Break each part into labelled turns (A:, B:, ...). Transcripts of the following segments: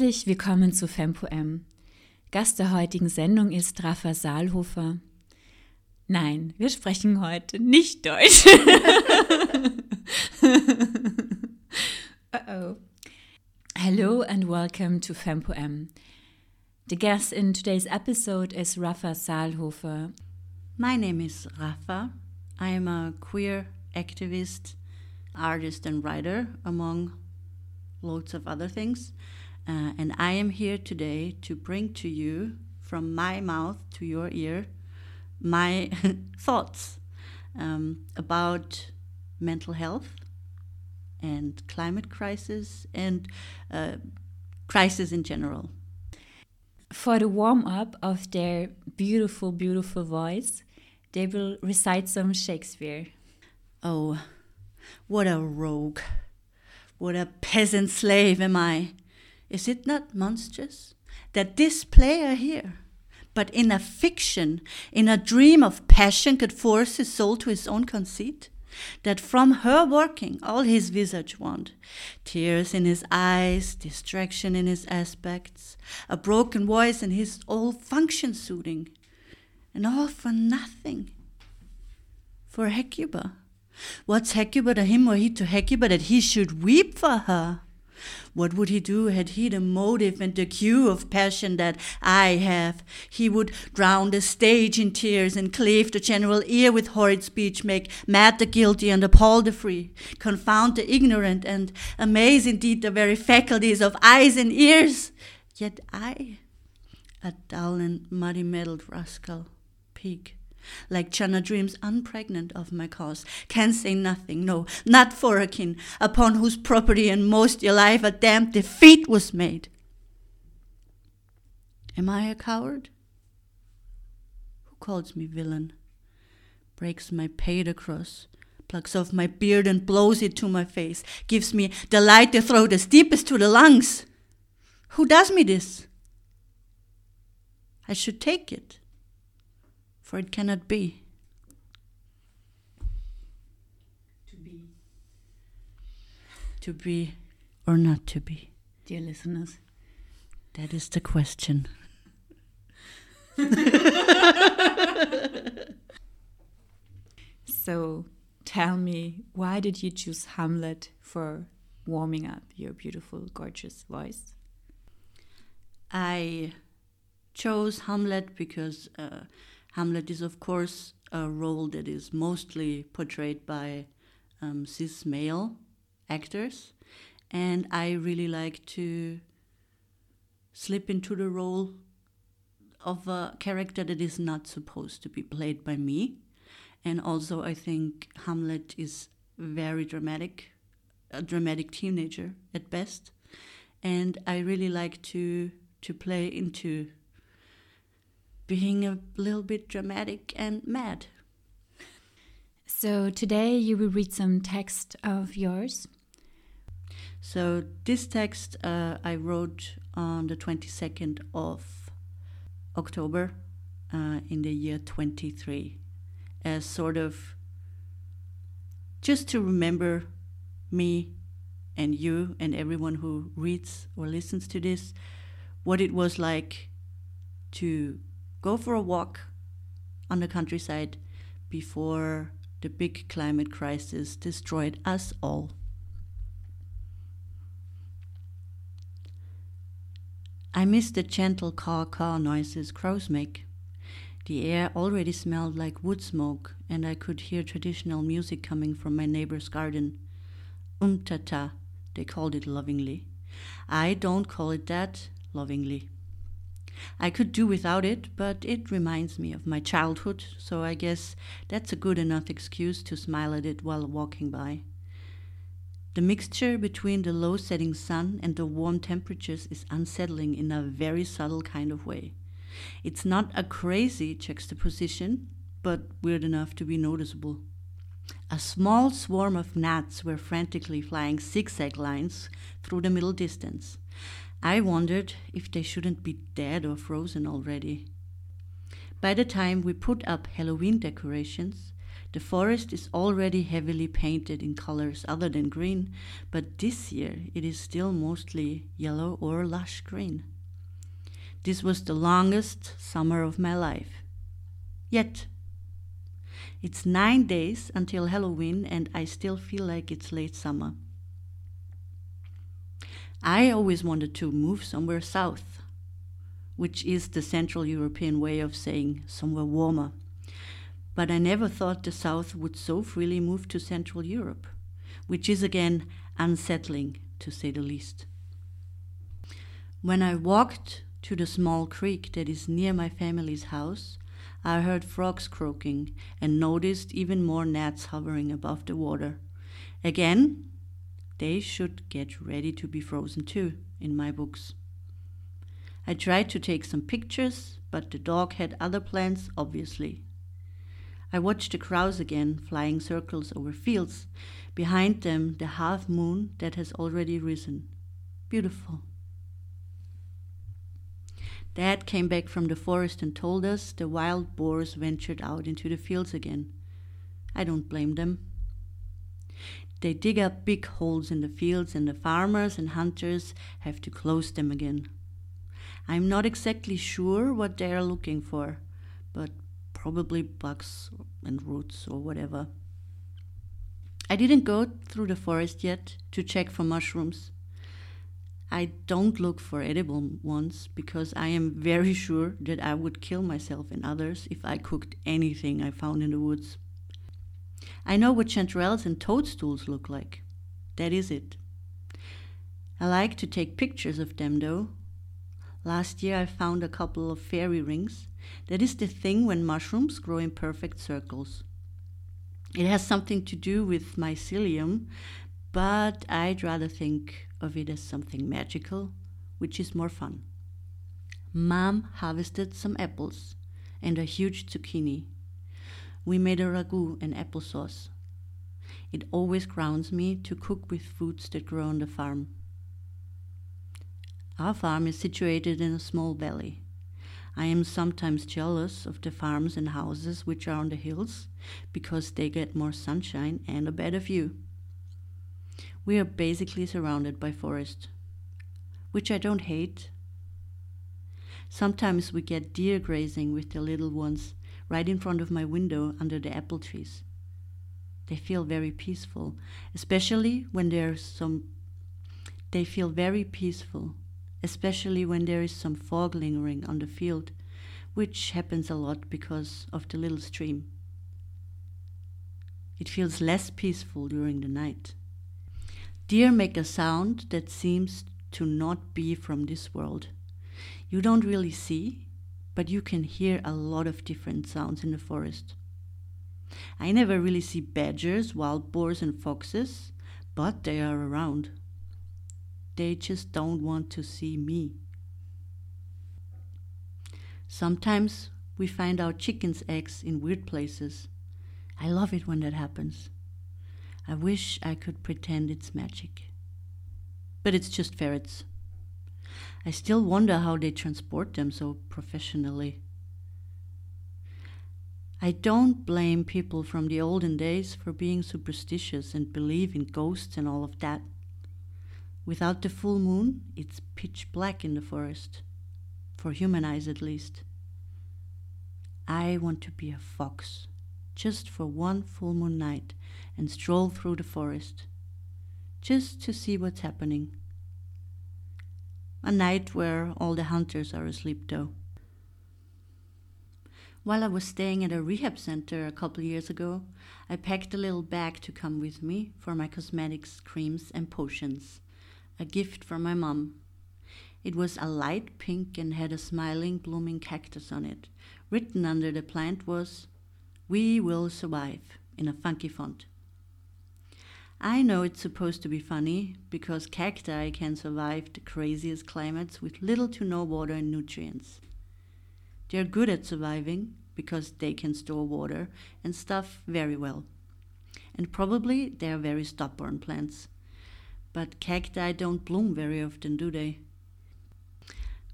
A: Herzlich willkommen zu FempoM. Gast der heutigen Sendung ist Rafa Saalhofer. Nein, wir sprechen heute nicht Deutsch. Uh-oh. Hello and welcome to FempoM. The guest in today's episode is Rafa Saalhofer.
B: My name is Rafa. I am a queer activist, artist, and writer, among loads of other things. Uh, and I am here today to bring to you, from my mouth to your ear, my thoughts um, about mental health and climate crisis and uh, crisis in general.
A: For the warm up of their beautiful, beautiful voice, they will recite some Shakespeare.
B: Oh, what a rogue! What a peasant slave am I! Is it not monstrous that this player here, but in a fiction, in a dream of passion, could force his soul to his own conceit? That from her working all his visage want, tears in his eyes, distraction in his aspects, a broken voice in his old function suiting, and all for nothing. For Hecuba. What's Hecuba to him or he to Hecuba that he should weep for her? What would he do had he the motive and the cue of passion that I have? He would drown the stage in tears and cleave the general ear with horrid speech, make mad the guilty and appall the free, confound the ignorant and amaze indeed the very faculties of eyes and ears. Yet I, a dull and muddy mettled rascal, pig, like Chana dreams unpregnant of my cause, can say nothing, no, not for a kin, upon whose property and most alive a damned defeat was made. Am I a coward? Who calls me villain? Breaks my pate across, plucks off my beard and blows it to my face, gives me the light to throat as deepest to the lungs. Who does me this? I should take it for it cannot be. To be. To be or not to be.
A: Dear listeners,
B: that is the question.
A: so tell me, why did you choose Hamlet for warming up your beautiful, gorgeous voice?
B: I chose Hamlet because uh, Hamlet is, of course, a role that is mostly portrayed by um, cis male actors, and I really like to slip into the role of a character that is not supposed to be played by me. And also, I think Hamlet is very dramatic, a dramatic teenager at best, and I really like to to play into being a little bit dramatic and mad.
A: So today you will read some text of yours.
B: So this text uh, I wrote on the 22nd of October uh, in the year 23 as sort of just to remember me and you and everyone who reads or listens to this what it was like to go for a walk on the countryside before the big climate crisis destroyed us all. I missed the gentle caw caw noises crows make. The air already smelled like wood smoke, and I could hear traditional music coming from my neighbor's garden. Umtata, they called it lovingly. I don't call it that lovingly. I could do without it, but it reminds me of my childhood, so I guess that's a good enough excuse to smile at it while walking by. The mixture between the low setting sun and the warm temperatures is unsettling in a very subtle kind of way. It's not a crazy juxtaposition, but weird enough to be noticeable. A small swarm of gnats were frantically flying zigzag lines through the middle distance. I wondered if they shouldn't be dead or frozen already. By the time we put up Halloween decorations, The forest is already heavily painted in colors other than green, but this year it is still mostly yellow or lush green. This was the longest summer of my life. Yet, it's nine days until Halloween, and I still feel like it's late summer. I always wanted to move somewhere south, which is the Central European way of saying somewhere warmer. But I never thought the South would so freely move to Central Europe, which is again unsettling to say the least. When I walked to the small creek that is near my family's house, I heard frogs croaking and noticed even more gnats hovering above the water. Again, they should get ready to be frozen too, in my books. I tried to take some pictures, but the dog had other plans, obviously. I watched the crows again, flying circles over fields. Behind them, the half moon that has already risen. Beautiful. Dad came back from the forest and told us the wild boars ventured out into the fields again. I don't blame them. They dig up big holes in the fields, and the farmers and hunters have to close them again. I'm not exactly sure what they are looking for, but probably bugs and roots or whatever. I didn't go through the forest yet to check for mushrooms. I don't look for edible ones because I am very sure that I would kill myself and others if I cooked anything I found in the woods. I know what chanterelles and toadstools look like. That is it. I like to take pictures of them though. Last year I found a couple of fairy rings that is the thing when mushrooms grow in perfect circles. It has something to do with mycelium, but I'd rather think of it as something magical, which is more fun. Mom harvested some apples and a huge zucchini. We made a ragu and applesauce. It always grounds me to cook with foods that grow on the farm. Our farm is situated in a small valley. I am sometimes jealous of the farms and houses which are on the hills because they get more sunshine and a better view. We are basically surrounded by forest, which I don't hate. Sometimes we get deer grazing with the little ones right in front of my window under the apple trees. They feel very peaceful, especially when there's some they feel very peaceful especially when there is some fog lingering on the field, which happens a lot because of the little stream. It feels less peaceful during the night. Deer make a sound that seems to not be from this world. You don't really see, but you can hear a lot of different sounds in the forest. I never really see badgers, wild boars, and foxes, but they are around. They just don't want to see me. Sometimes we find our chickens' eggs in weird places. I love it when that happens. I wish I could pretend it's magic. But it's just ferrets. I still wonder how they transport them so professionally. I don't blame people from the olden days for being superstitious and believe in ghosts and all of that. Without the full moon, it's pitch black in the forest, for human eyes at least. I want to be a fox, just for one full moon night, and stroll through the forest, just to see what's happening. A night where all the hunters are asleep, though. While I was staying at a rehab center a couple years ago, I packed a little bag to come with me for my cosmetics, creams, and potions a gift from my mom. It was a light pink and had a smiling, blooming cactus on it. Written under the plant was, We will survive, in a funky font. I know it's supposed to be funny because cacti can survive the craziest climates with little to no water and nutrients. They're good at surviving because they can store water and stuff very well. And probably they're very stubborn plants but cacti don't bloom very often, do they?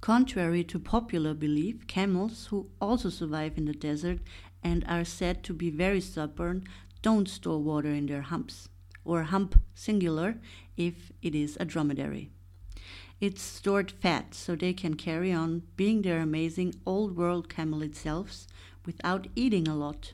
B: Contrary to popular belief, camels, who also survive in the desert and are said to be very stubborn, don't store water in their humps, or hump singular if it is a dromedary. It's stored fat so they can carry on being their amazing old world camelid selves without eating a lot.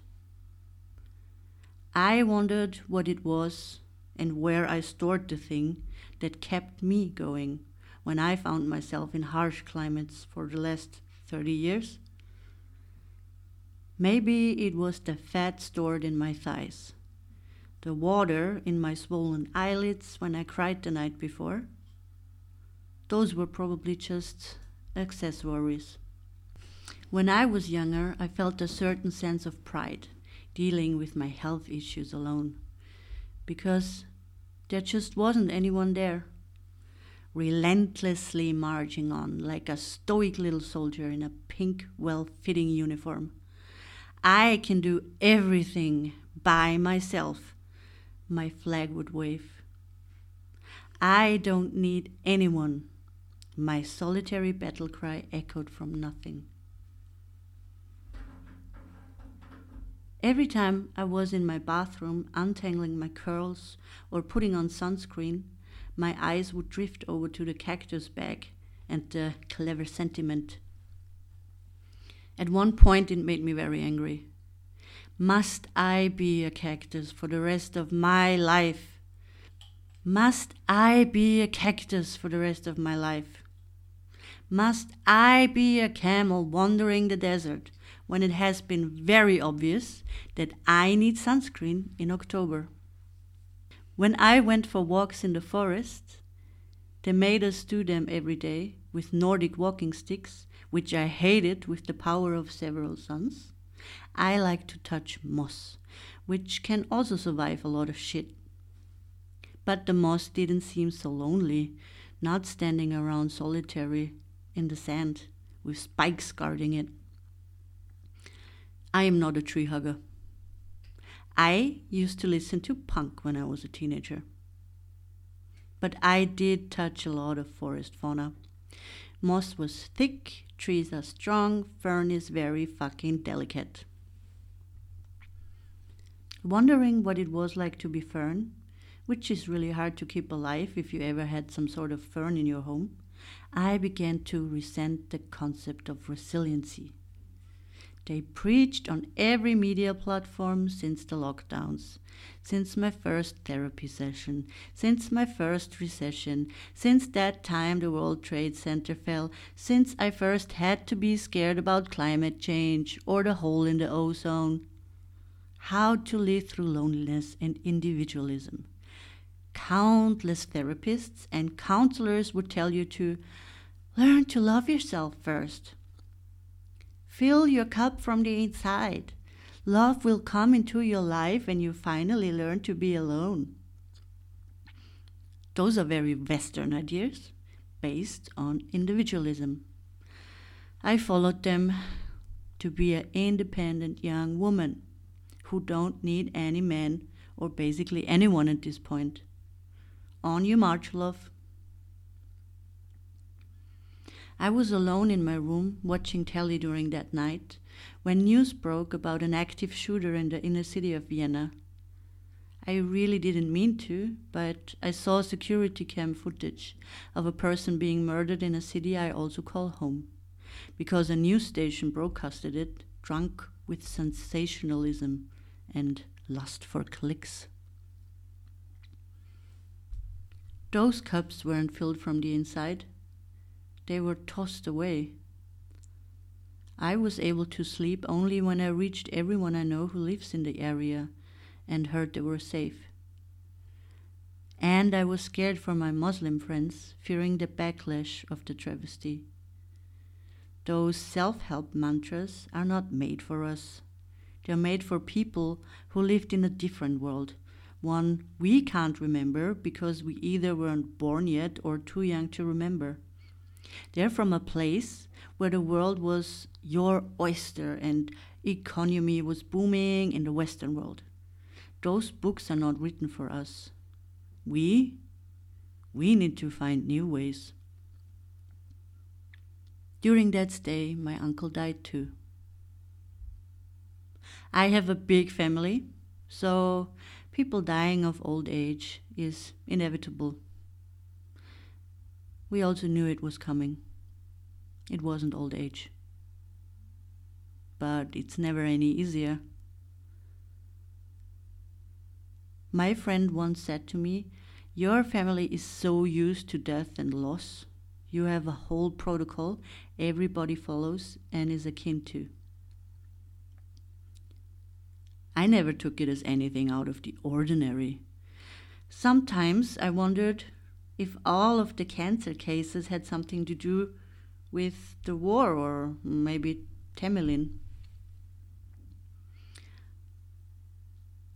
B: I wondered what it was and where I stored the thing that kept me going when I found myself in harsh climates for the last 30 years. Maybe it was the fat stored in my thighs, the water in my swollen eyelids when I cried the night before. Those were probably just accessories. When I was younger, I felt a certain sense of pride dealing with my health issues alone because there just wasn't anyone there relentlessly marching on like a stoic little soldier in a pink, well fitting uniform. I can do everything by myself, my flag would wave. I don't need anyone. My solitary battle cry echoed from nothing. Every time I was in my bathroom untangling my curls or putting on sunscreen, my eyes would drift over to the cactus bag and the clever sentiment. At one point, it made me very angry. Must I be a cactus for the rest of my life? Must I be a cactus for the rest of my life? Must I be a camel wandering the desert when it has been very obvious that I need sunscreen in October? When I went for walks in the forest, they made us do them every day with Nordic walking sticks, which I hated with the power of several suns. I like to touch moss, which can also survive a lot of shit. But the moss didn't seem so lonely, not standing around solitary in the sand with spikes guarding it. I am not a tree hugger. I used to listen to punk when I was a teenager. But I did touch a lot of forest fauna. Moss was thick, trees are strong, fern is very fucking delicate. Wondering what it was like to be fern, which is really hard to keep alive if you ever had some sort of fern in your home, I began to resent the concept of resiliency. They preached on every media platform since the lockdowns, since my first therapy session, since my first recession, since that time the World Trade Center fell, since I first had to be scared about climate change or the hole in the ozone. How to live through loneliness and individualism. Countless therapists and counselors would tell you to learn to love yourself first Fill your cup from the inside. Love will come into your life when you finally learn to be alone. Those are very Western ideas based on individualism. I followed them to be an independent young woman who don't need any man or basically anyone at this point. On you march, love. I was alone in my room watching telly during that night when news broke about an active shooter in the inner city of Vienna. I really didn't mean to, but I saw security cam footage of a person being murdered in a city I also call home, because a news station broadcasted it, drunk with sensationalism and lust for clicks. Those cups weren't filled from the inside they were tossed away. I was able to sleep only when I reached everyone I know who lives in the area and heard they were safe. And I was scared for my Muslim friends, fearing the backlash of the travesty. Those self help mantras are not made for us. They're made for people who lived in a different world, one we can't remember because we either weren't born yet or too young to remember. They're from a place where the world was your oyster and economy was booming in the Western world. Those books are not written for us. We, we need to find new ways. During that stay, my uncle died too. I have a big family, so people dying of old age is inevitable. We also knew it was coming. It wasn't old age. But it's never any easier. My friend once said to me, Your family is so used to death and loss. You have a whole protocol everybody follows and is akin to. I never took it as anything out of the ordinary. Sometimes I wondered if all of the cancer cases had something to do with the war or maybe Temelin.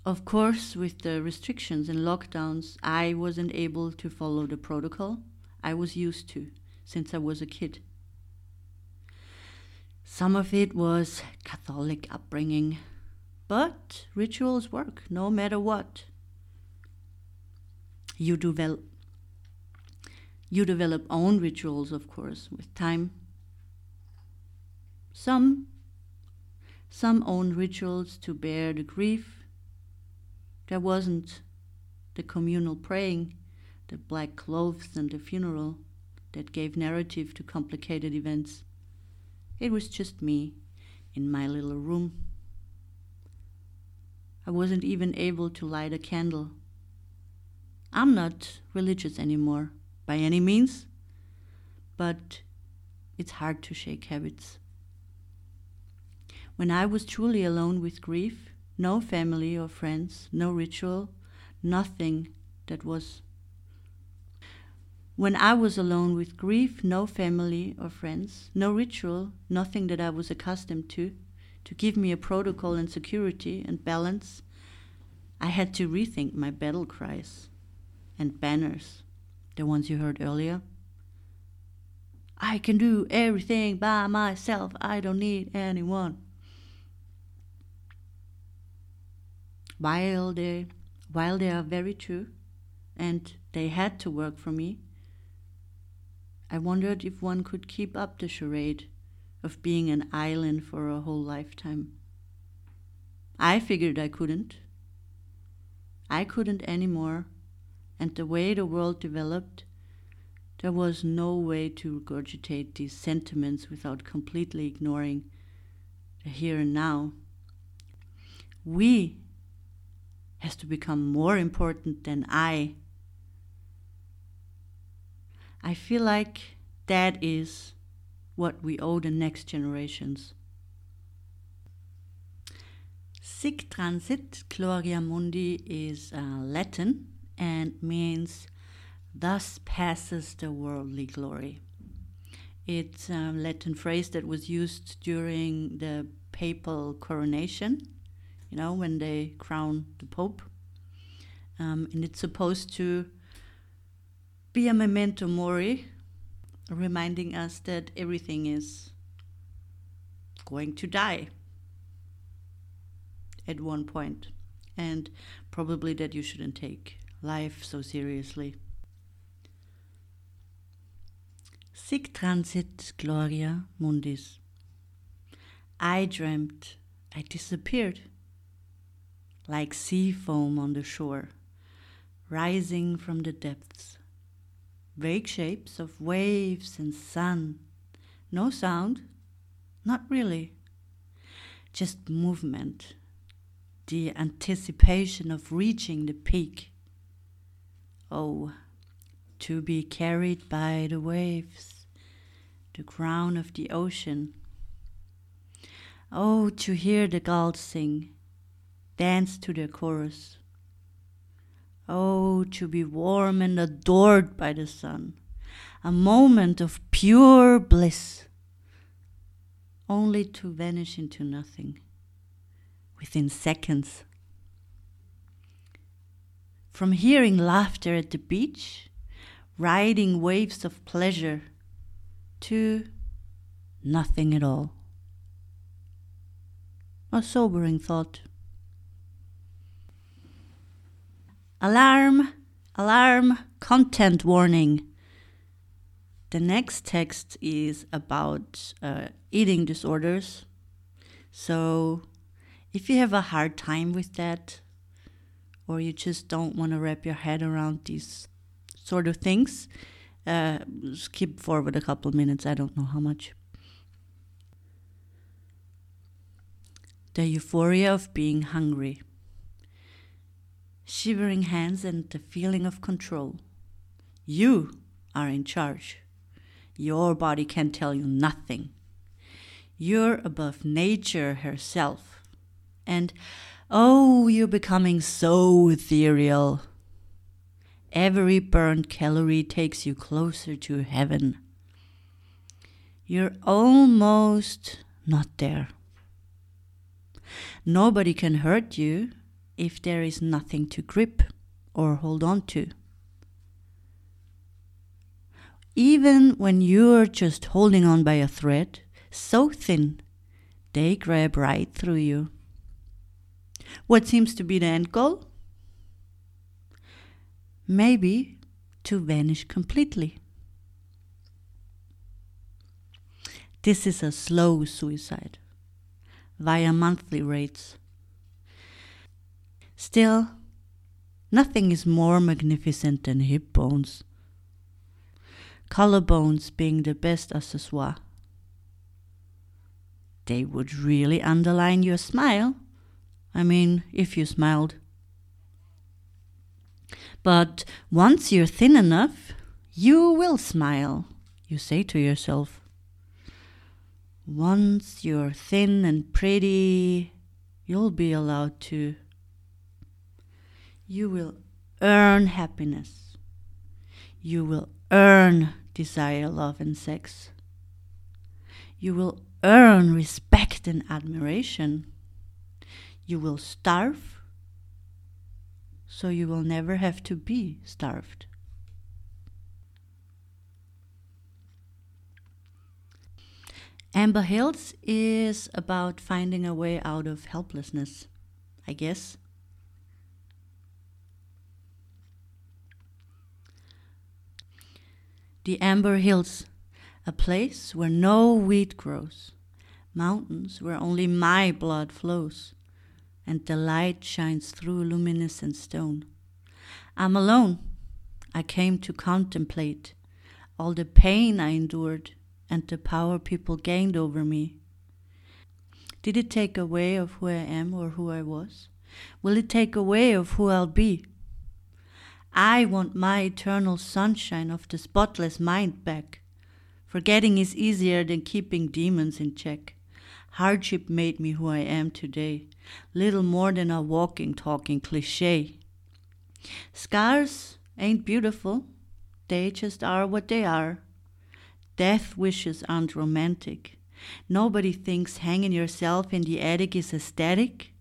B: Of course, with the restrictions and lockdowns, I wasn't able to follow the protocol I was used to since I was a kid. Some of it was Catholic upbringing, but rituals work no matter what. You develop you develop own rituals, of course, with time. Some some own rituals to bear the grief. There wasn't the communal praying, the black clothes and the funeral that gave narrative to complicated events. It was just me in my little room. I wasn't even able to light a candle. I'm not religious anymore by any means, but it's hard to shake habits. When I was truly alone with grief, no family or friends, no ritual, nothing that was. When I was alone with grief, no family or friends, no ritual, nothing that I was accustomed to, to give me a protocol and security and balance, I had to rethink my battle cries and banners, the ones you heard earlier. I can do everything by myself. I don't need anyone. While they, while they are very true, and they had to work for me, I wondered if one could keep up the charade of being an island for a whole lifetime. I figured I couldn't. I couldn't anymore, and the way the world developed, there was no way to regurgitate these sentiments without completely ignoring the here and now. We has to become more important than I. I feel like that is what we owe the next generations. Sic transit gloria mundi is uh, Latin and means thus passes the worldly glory. It's a Latin phrase that was used during the papal coronation, you know, when they crown the Pope. Um, and it's supposed to be a memento mori, reminding us that everything is going to die at one point, and probably that you shouldn't take life so seriously. Sic transit gloria mundis. I dreamt I disappeared, like sea foam on the shore, rising from the depths. Vague shapes of waves and sun. No sound, not really. Just movement the anticipation of reaching the peak. Oh, to be carried by the waves, the crown of the ocean. Oh, to hear the gulls sing, dance to their chorus. Oh, to be warm and adored by the sun, a moment of pure bliss, only to vanish into nothing within seconds. From hearing laughter at the beach, riding waves of pleasure, to nothing at all. A sobering thought. Alarm, alarm, content warning. The next text is about uh, eating disorders. So, if you have a hard time with that, or you just don't want to wrap your head around these sort of things, uh, skip forward a couple of minutes. I don't know how much. The euphoria of being hungry, shivering hands, and the feeling of control. You are in charge. Your body can tell you nothing. You're above nature herself. And oh, you're becoming so ethereal. Every burned calorie takes you closer to heaven. You're almost not there. Nobody can hurt you if there is nothing to grip or hold on to even when you're just holding on by a thread, so thin, they grab right through you. What seems to be the end goal? Maybe to vanish completely. This is a slow suicide via monthly rates. Still, nothing is more magnificent than hip bones collarbones being the best accessoire. They would really underline your smile. I mean, if you smiled. But once you're thin enough, you will smile, you say to yourself. Once you're thin and pretty, you'll be allowed to. You will earn happiness. You will earn desire, love, and sex. You will earn respect and admiration. You will starve, so you will never have to be starved. Amber Hills is about finding a way out of helplessness, I guess. The Amber Hills, a place where no wheat grows, mountains where only my blood flows, and the light shines through luminescent stone. I'm alone. I came to contemplate all the pain I endured and the power people gained over me. Did it take away of who I am or who I was? Will it take away of who I'll be? I want my eternal sunshine of the spotless mind back. Forgetting is easier than keeping demons in check. Hardship made me who I am today, little more than a walking, talking cliche. Scars ain't beautiful, they just are what they are. Death wishes aren't romantic. Nobody thinks hanging yourself in the attic is aesthetic.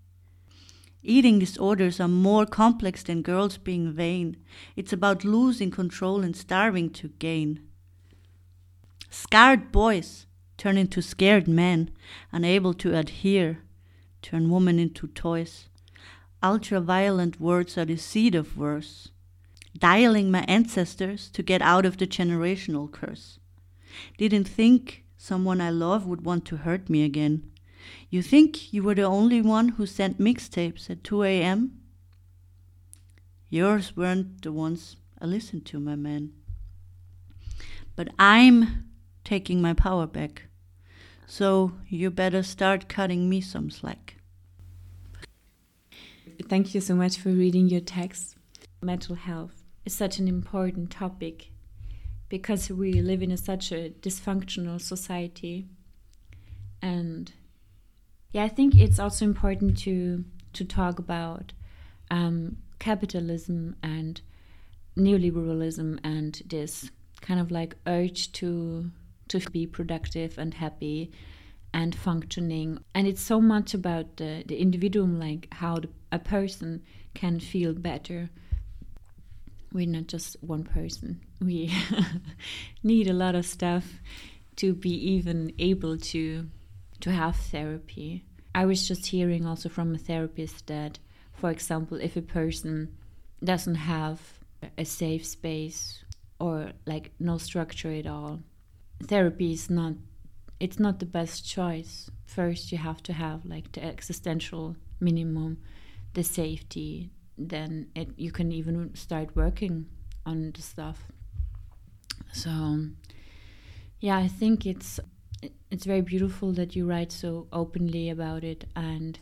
B: Eating disorders are more complex than girls being vain. It's about losing control and starving to gain. Scarred boys turn into scared men, unable to adhere, turn women into toys. Ultra violent words are the seed of worse. Dialing my ancestors to get out of the generational curse. Didn't think someone I love would want to hurt me again. You think you were the only one who sent mixtapes at 2 a.m.? Yours weren't the ones I listened to, my man. But I'm taking my power back. So you better start cutting me some slack.
A: Thank you so much for reading your text. Mental health is such an important topic because we live in a, such a dysfunctional society and yeah, I think it's also important to to talk about um, capitalism and neoliberalism and this kind of like urge to to be productive and happy and functioning. And it's so much about the, the individual like how the, a person can feel better. We're not just one person. We need a lot of stuff to be even able to to have therapy. I was just hearing also from a therapist that, for example, if a person doesn't have a safe space or like no structure at all. Therapy is not it's not the best choice. First you have to have like the existential minimum, the safety, then it you can even start working on the stuff. So yeah, I think it's it's very beautiful that you write so openly about it and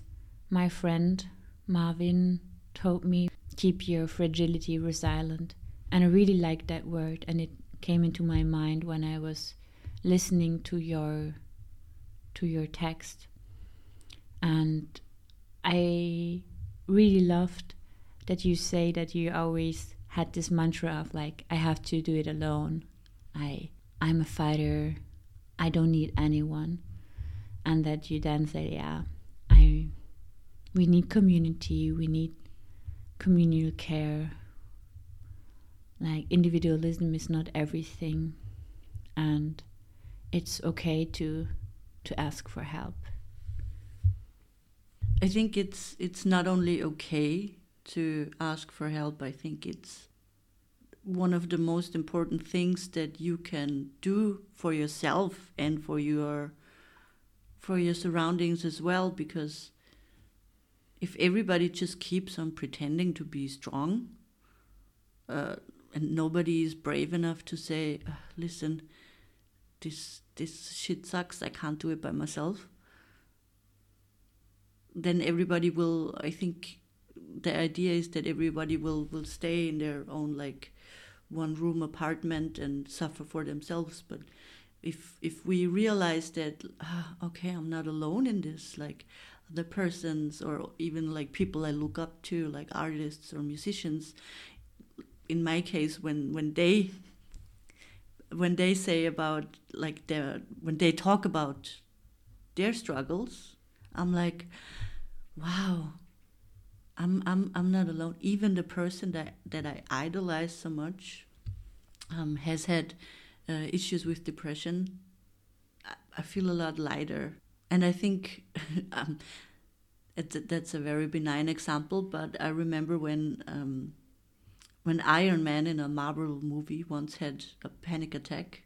A: my friend Marvin told me keep your fragility resilient and I really liked that word and it came into my mind when I was listening to your to your text and I really loved that you say that you always had this mantra of like I have to do it alone. I I'm a fighter. I don't need anyone. And that you then say, yeah, I we need community, we need communal care. Like individualism is not everything and it's okay to to ask for help.
B: I think it's it's not only okay to ask for help, I think it's one of the most important things that you can do for yourself and for your for your surroundings as well because if everybody just keeps on pretending to be strong uh, and nobody is brave enough to say uh, listen this this shit sucks i can't do it by myself then everybody will i think the idea is that everybody will will stay in their own like one room apartment and suffer for themselves but if if we realize that ah, okay i'm not alone in this like the persons or even like people i look up to like artists or musicians in my case when when they when they say about like their when they talk about their struggles i'm like wow I'm I'm I'm not alone. Even the person that that I idolize so much um, has had uh, issues with depression. I, I, feel a lot lighter, and I think um, that's a very benign example. But I remember when um, when Iron Man in a Marvel movie once had a panic attack,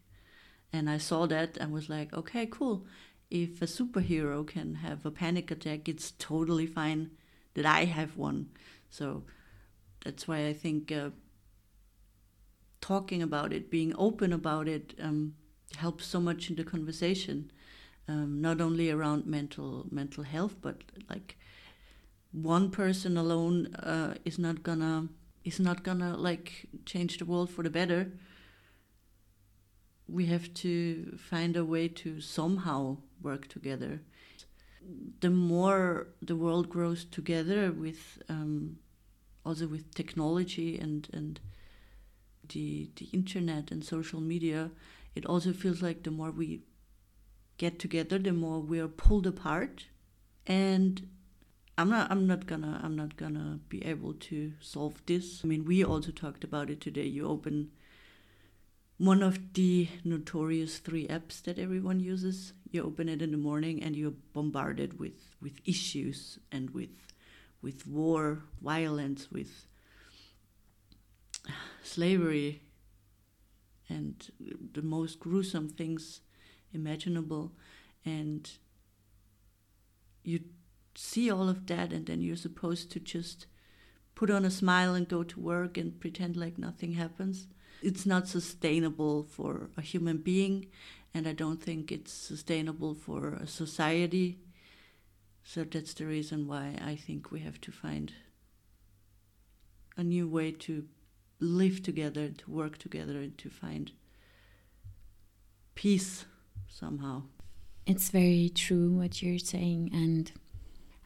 B: and I saw that and was like, okay, cool. If a superhero can have a panic attack, it's totally fine that I have one. So that's why I think uh, talking about it, being open about it, um, helps so much in the conversation. Um, not only around mental mental health, but like one person alone uh, is not gonna is not gonna like change the world for the better. We have to find a way to somehow work together the more the world grows together with um, also with technology and and the the internet and social media, it also feels like the more we get together, the more we are pulled apart. And I'm not I'm not gonna I'm not gonna be able to solve this. I mean, we also talked about it today. You open one of the notorious three apps that everyone uses. You open it in the morning and you're bombarded with, with issues and with with war, violence, with slavery, and the most gruesome things imaginable. And you see all of that, and then you're supposed to just put on a smile and go to work and pretend like nothing happens it's not sustainable for a human being, and I don't think it's sustainable for a society. So that's the reason why I think we have to find a new way to live together, to work together, and to find peace somehow.
A: It's very true what you're saying, and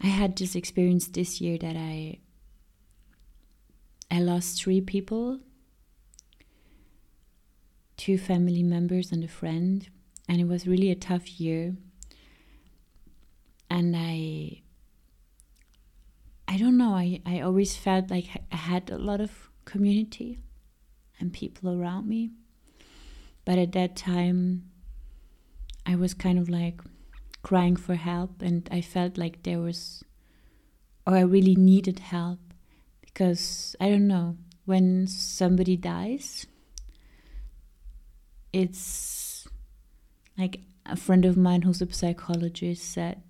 A: I had this experience this year that I I lost three people two family members and a friend, and it was really a tough year. And I, I don't know, I, I always felt like I had a lot of community and people around me. But at that time, I was kind of like crying for help, and I felt like there was, or I really needed help because I don't know, when somebody dies, it's like a friend of mine who's a psychologist said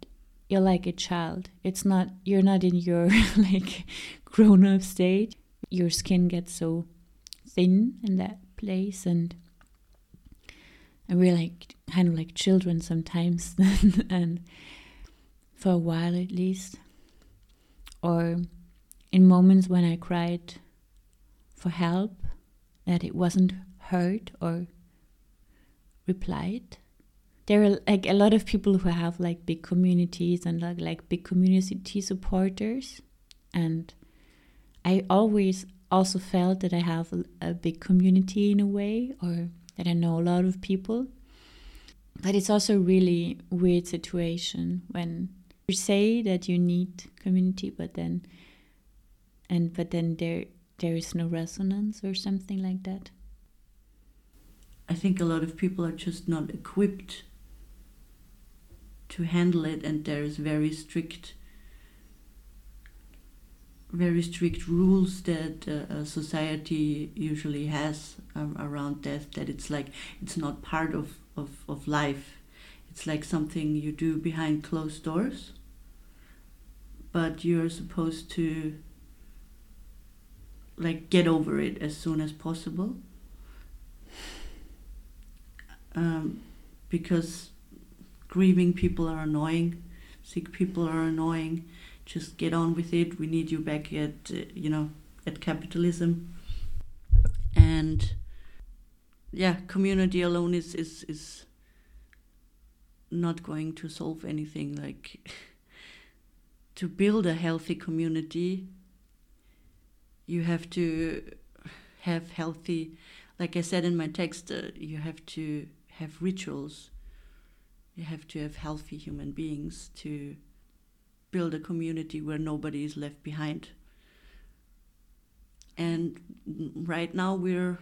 A: you're like a child. It's not you're not in your like grown up state your skin gets so thin in that place. And and we're like kind of like children sometimes. And for a while at least. Or in moments when i cried for help that it wasn't heard or replied there are like a lot of people who have like big communities and like, like big community supporters and i always also felt that i have a, big community in a way or that I know a lot of people. But it's also a really weird situation when you say that you need community, but then and but then there there is no resonance or something like that.
B: I think a lot of people are just not equipped to handle it, and there is very strict very strict rules that uh, society usually has um, around death that it's like it's not part of, of, of life. It's like something you do behind closed doors but you're supposed to like get over it as soon as possible um, because grieving people are annoying sick people are annoying just get on with it. We need you back at, uh, you know, at capitalism. And yeah, community alone is, is, is not going to solve anything. Like, to build a healthy community, you have to have healthy, like I said in my text, uh, you have to have rituals. You have to have healthy human beings to build a community where nobody is left behind. And right now we're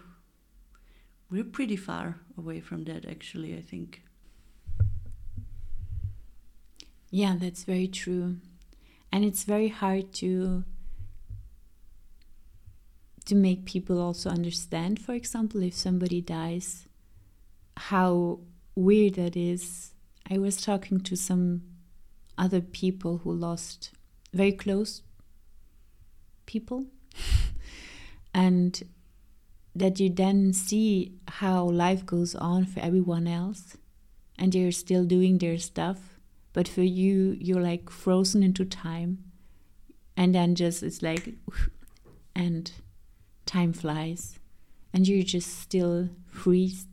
B: we're pretty far away from that actually, I think.
A: Yeah, that's very true. And it's very hard to to make people also understand, for example, if somebody dies, how weird that is. I was talking to some other people who lost very close people and that you then see how life goes on for everyone else and they're still doing their stuff but for you you're like frozen into time and then just it's like and time flies and you're just still freezed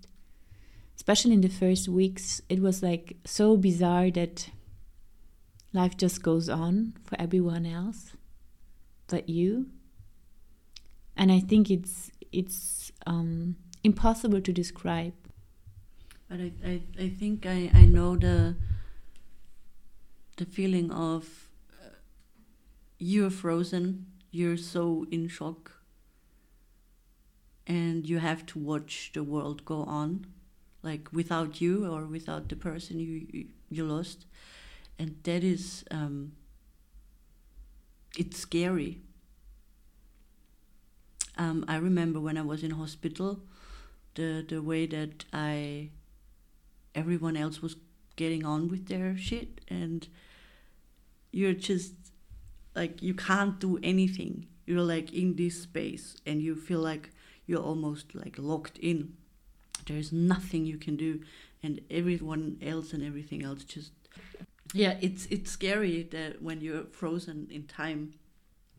A: especially in the first weeks it was like so bizarre that life just goes on for everyone else but you. And i think it's it's um, impossible to describe.
B: But I, I, I think I, I know the the feeling of uh, you're frozen you're so in shock and you have to watch the world go on like without you or without the person you you lost and that is um, it's scary. Um, I remember when I was in hospital, the the way that I everyone else was getting on with their shit, and you're just like you can't do anything. You're like in this space, and you feel like you're almost like locked in. There's nothing you can do, and everyone else and everything else just yeah, it's it's scary that when you're frozen in time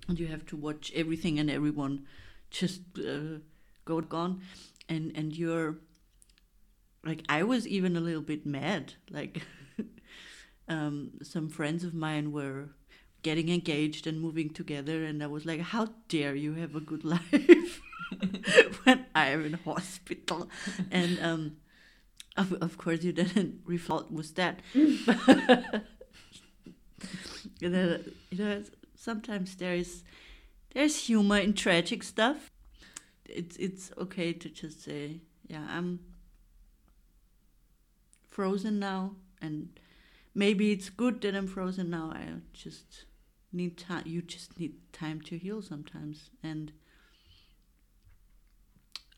B: and you have to watch everything and everyone just uh, go gone, and and you're like I was even a little bit mad. Like um, some friends of mine were getting engaged and moving together, and I was like, how dare you have a good life when I am in hospital, and um, of, of course, you didn't reflect with that. you know, you know, sometimes there is there's humor in tragic stuff. It's it's okay to just say, yeah, I'm frozen now, and maybe it's good that I'm frozen now. I just need time. You just need time to heal sometimes, and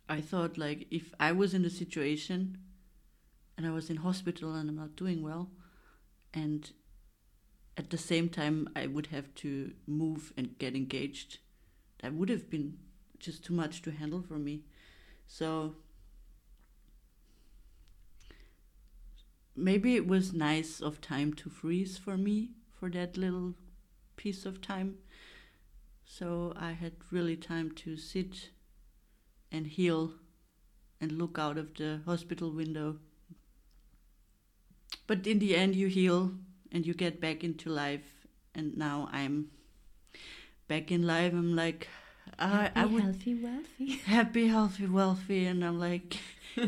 B: I thought like if I was in the situation and I was in hospital and I'm not doing well and at the same time I would have to move and get engaged that would have been just too much to handle for me. So maybe it was nice of time to freeze for me for that little piece of time. So I had really time to sit and heal and look out of the hospital window. But in the end, you heal and you get back into life. And now I'm back in life. I'm like,
A: happy, I would healthy, wealthy,
B: happy, healthy, wealthy, and I'm like,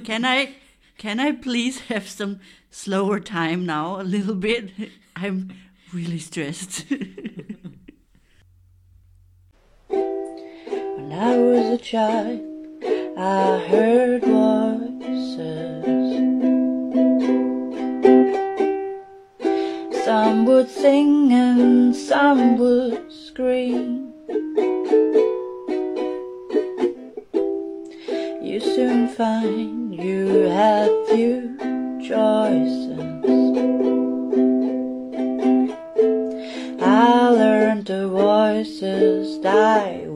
B: can I, can I please have some slower time now, a little bit? I'm really stressed. when I was a child, I heard voices. Some would sing and some would scream. You soon find you have few choices. I learned the voices die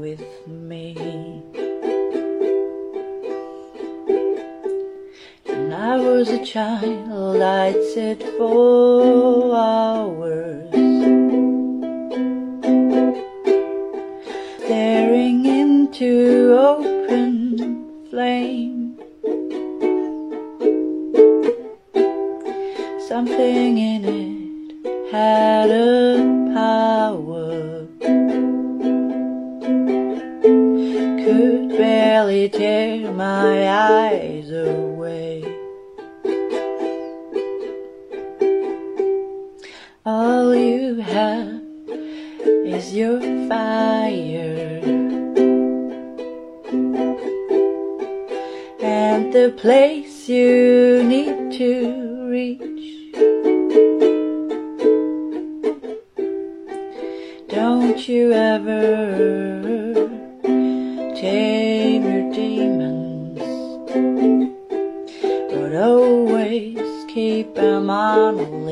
B: I was a child, I'd sit for hours staring into open flame. Something in it had fire and the place you need to reach. Don't you ever tame your demons, but always keep them on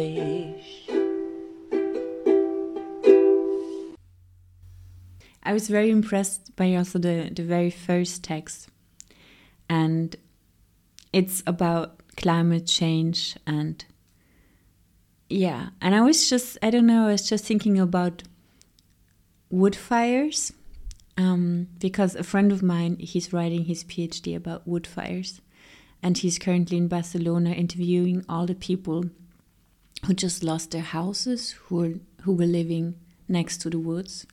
A: I was very impressed by also the, the very first text, and it's about climate change and yeah, and I was just I don't know I was just thinking about wood fires um, because a friend of mine he's writing his phd about wood fires. And he's currently in barcelona interviewing all the people who just lost their houses who were, who were living next to the woods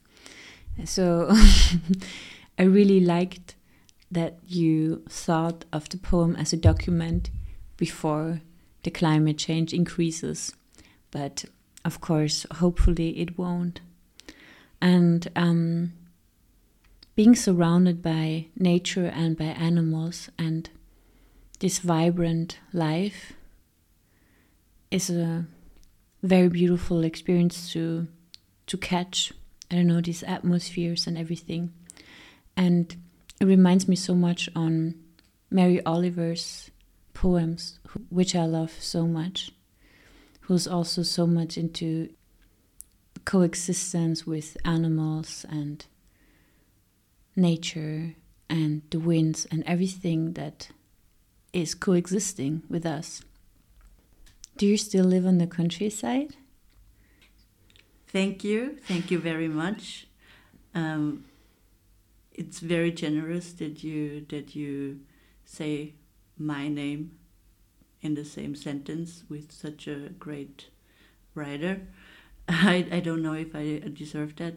A: so i really liked that you thought of the poem as a document before the climate change increases. But of course hopefully it won't. And um, being surrounded by nature and by animals and this vibrant life is a very beautiful experience to to catch i don't know these atmospheres and everything and it reminds me so much on mary oliver's poems which i love so much who's also so much into coexistence with animals and nature and the winds and everything that is coexisting with us. Do you still live on the countryside?
B: Thank you. Thank you very much. Um, it's very generous that you that you say my name in the same sentence with such a great writer. I, I don't know if I deserve that,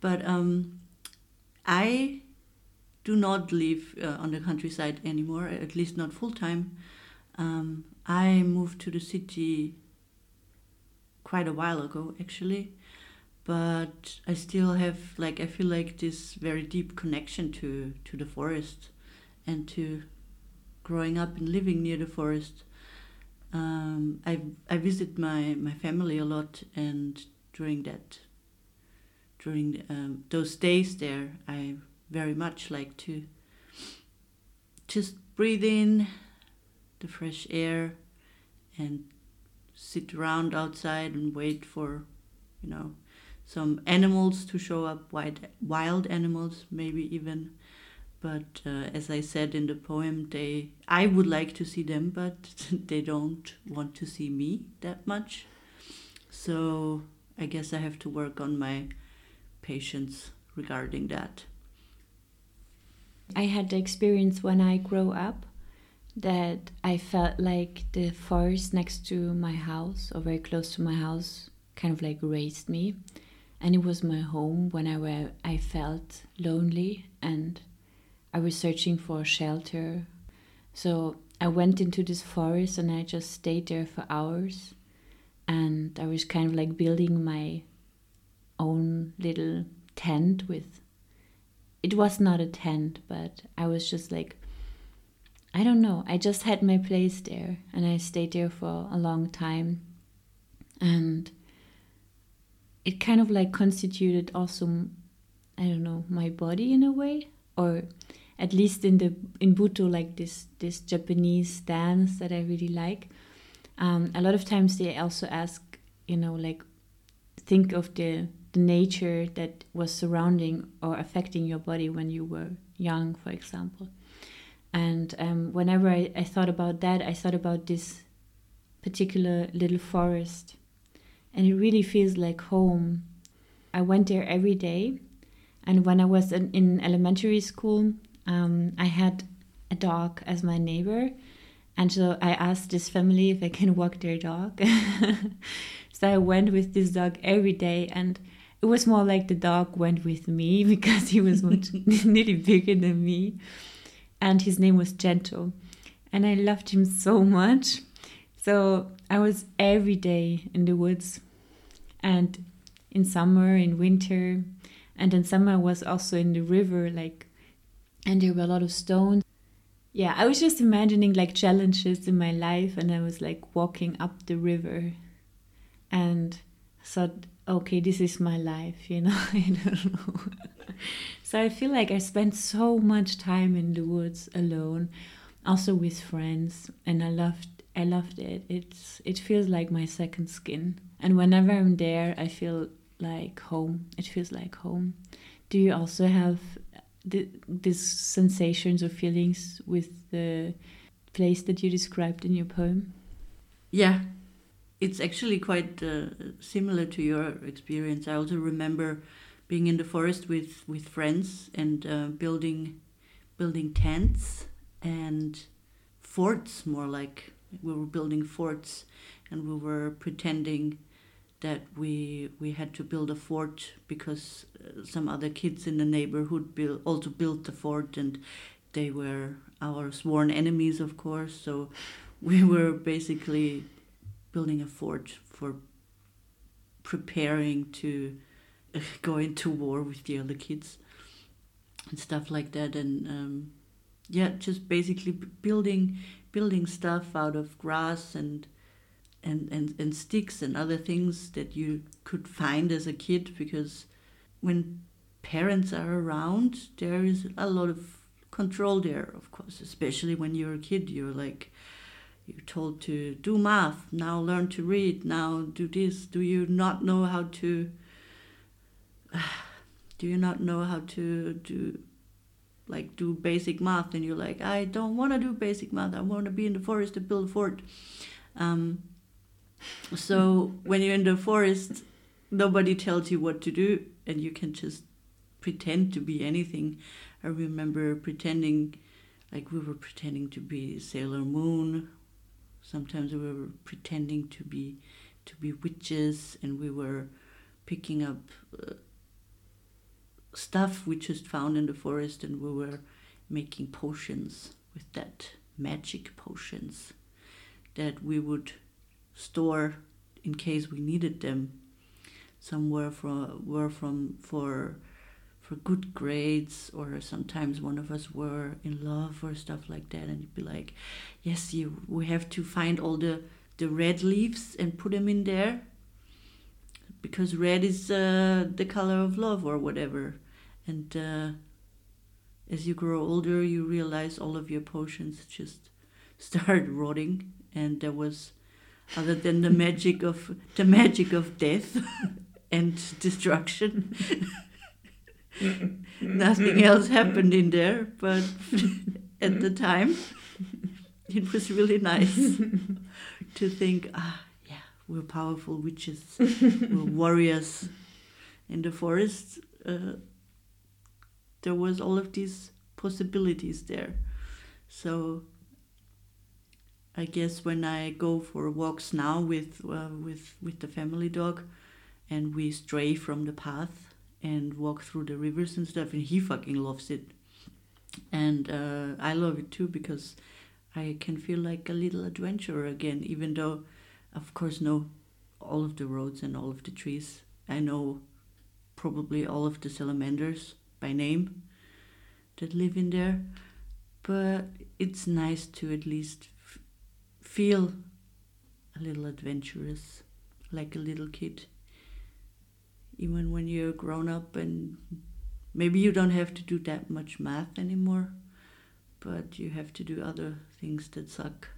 B: but um, I do not live uh, on the countryside anymore, at least not full time. Um, I moved to the city quite a while ago, actually, but I still have like I feel like this very deep connection to to the forest and to growing up and living near the forest. Um, I I visit my my family a lot, and during that during um, those days there, I very much like to just breathe in the fresh air and sit around outside and wait for, you know, some animals to show up, wild, wild animals, maybe even. But uh, as I said in the poem, they I would like to see them, but they don't want to see me that much. So I guess I have to work on my patience regarding that.
A: I had the experience when I grew up that I felt like the forest next to my house or very close to my house kind of like raised me and it was my home whenever I felt lonely and I was searching for shelter. So I went into this forest and I just stayed there for hours and I was kind of like building my own little tent with it was not a tent, but I was just like I don't know. I just had my place there and I stayed there for a long time. And it kind of like constituted also I don't know, my body in a way or at least in the in Butoh like this this Japanese dance that I really like. Um, a lot of times they also ask, you know, like think of the the nature that was surrounding or affecting your body when you were young, for example. And um, whenever I, I thought about that, I thought about this particular little forest. And it really feels like home. I went there every day. And when I was in, in elementary school, um, I had a dog as my neighbor. And so I asked this family if I can walk their dog. so I went with this dog every day. And it was more like the dog went with me because he was much nearly bigger than me and his name was Gentle. And I loved him so much. So I was every day in the woods and in summer, in winter, and in summer I was also in the river, like, and there were a lot of stones. Yeah, I was just imagining like challenges in my life, and I was like walking up the river and thought, okay, this is my life, you know, I don't know. so I feel like I spent so much time in the woods alone, also with friends, and I loved I loved it. It's it feels like my second skin. And whenever I'm there, I feel like home. It feels like home. Do you also have the, these sensations or feelings with the place that you described in your poem?
B: Yeah, it's actually quite uh, similar to your experience. I also remember being in the forest with with friends and uh, building building tents and forts more like we were building forts and we were pretending that we we had to build a fort because uh, some other kids in the neighborhood build, also built the fort and they were our sworn enemies of course. So we were basically building a fort for preparing to go into war with the other kids and stuff like that. And um, yeah just basically building building stuff out of grass and and, and and sticks and other things that you could find as a kid because when parents are around there is a lot of control there of course especially when you're a kid you're like you're told to do math now learn to read now do this. Do you not know how to do you not know how to do like do basic math? And you're like i don't want to do basic math. I want to be in the forest to build a fort. Um, so when you're in the forest nobody tells you what to do and you can just pretend to be anything. I remember pretending like we were pretending to be sailor moon. Sometimes we were pretending to be to be witches and we were picking up uh, stuff we just found in the forest and we were making potions with that magic potions that we would store in case we needed them. Some were from were from for for good grades or sometimes one of us were in love or stuff like that and you'd be like yes you we have to find all the the red leaves and put them in there because red is uh, the color of love or whatever. And uh, as you grow older, you realize all of your potions just start rotting, and there was, other than the magic of the magic of death and destruction, nothing else happened in there. But at the time, it was really nice to think, ah, yeah, we're powerful witches, we're warriors in the forest. Uh, there was all of these possibilities there. So I guess when I go for walks now with uh, with with the family dog, and we stray from the path and walk through the rivers and stuff, and he fucking loves it, and uh, I love it too because I can feel like a little adventurer again, even though, of course, know all of the roads and all of the trees. I know probably all of the salamanders by name that live in there, but it's nice to at least feel a little adventurous, like a little kid. Even when you're grown up and maybe you don't have to do that much math anymore, but you have to do other things that suck.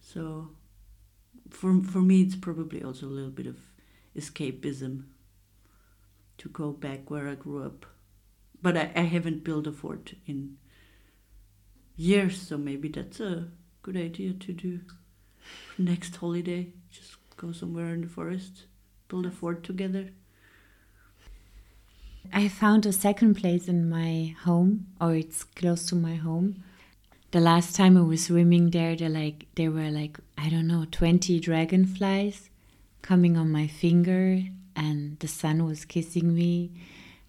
B: So for for me it's probably also a little bit of escapism to go back where I grew up. But I, I haven't built a fort in years, so maybe that's a good idea to do next holiday. Just go somewhere in the forest, build a fort together.
A: I found a second place in my home, or it's close to my home. The last time I was swimming there, there like there were like I don't know twenty dragonflies coming on my finger, and the sun was kissing me,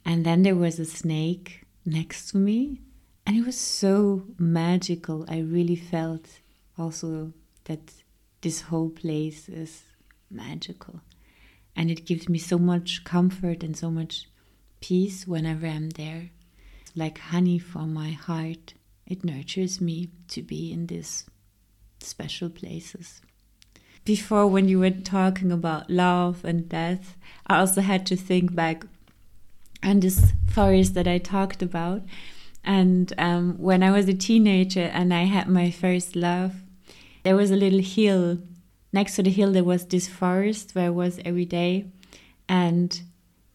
A: and then there was a snake next to me, and it was so magical. I really felt also that this whole place is magical, and it gives me so much comfort and so much peace whenever I'm there. Like honey for my heart, it nurtures me to be in these special places. Before, when you were talking about love and death, I also had to think back on this forest that I talked about. And um, when I was a teenager and I had my first love, there was a little hill. Next to the hill, there was this forest where I was every day. And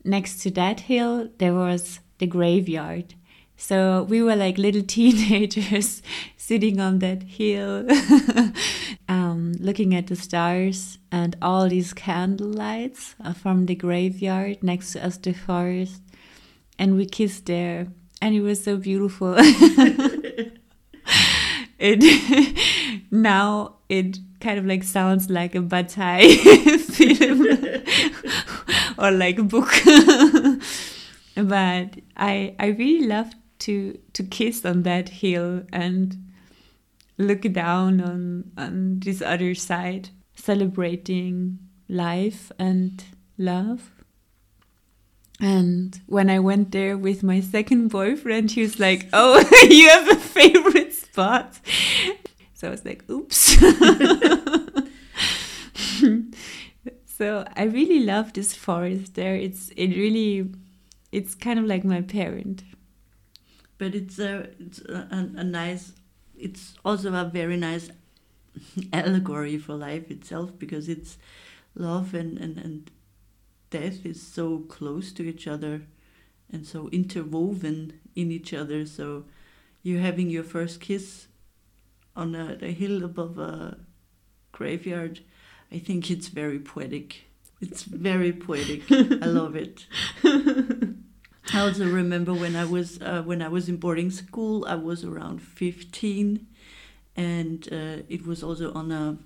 A: next to that hill there was the graveyard so we were like little teenagers sitting on that hill um, looking at the stars and all these candle lights from the graveyard next to us the forest and we kissed there and it was so beautiful it now it kind of like sounds like a Bataille film or like a book. but I I really love to to kiss on that hill and look down on on this other side, celebrating life and love. And when I went there with my second boyfriend, he was like, "Oh, you have a favorite spot." So I was like, "Oops." so I really love this forest there. It's it really, it's kind of like my parent.
B: But it's a it's a, a nice. It's also a very nice allegory for life itself because it's love and, and, and death is so close to each other and so interwoven in each other. So you're having your first kiss on a, a hill above a graveyard I think it's very poetic. It's very poetic. I love it. I also remember when I was uh, when I was in boarding school. I was around fifteen, and uh, it was also on a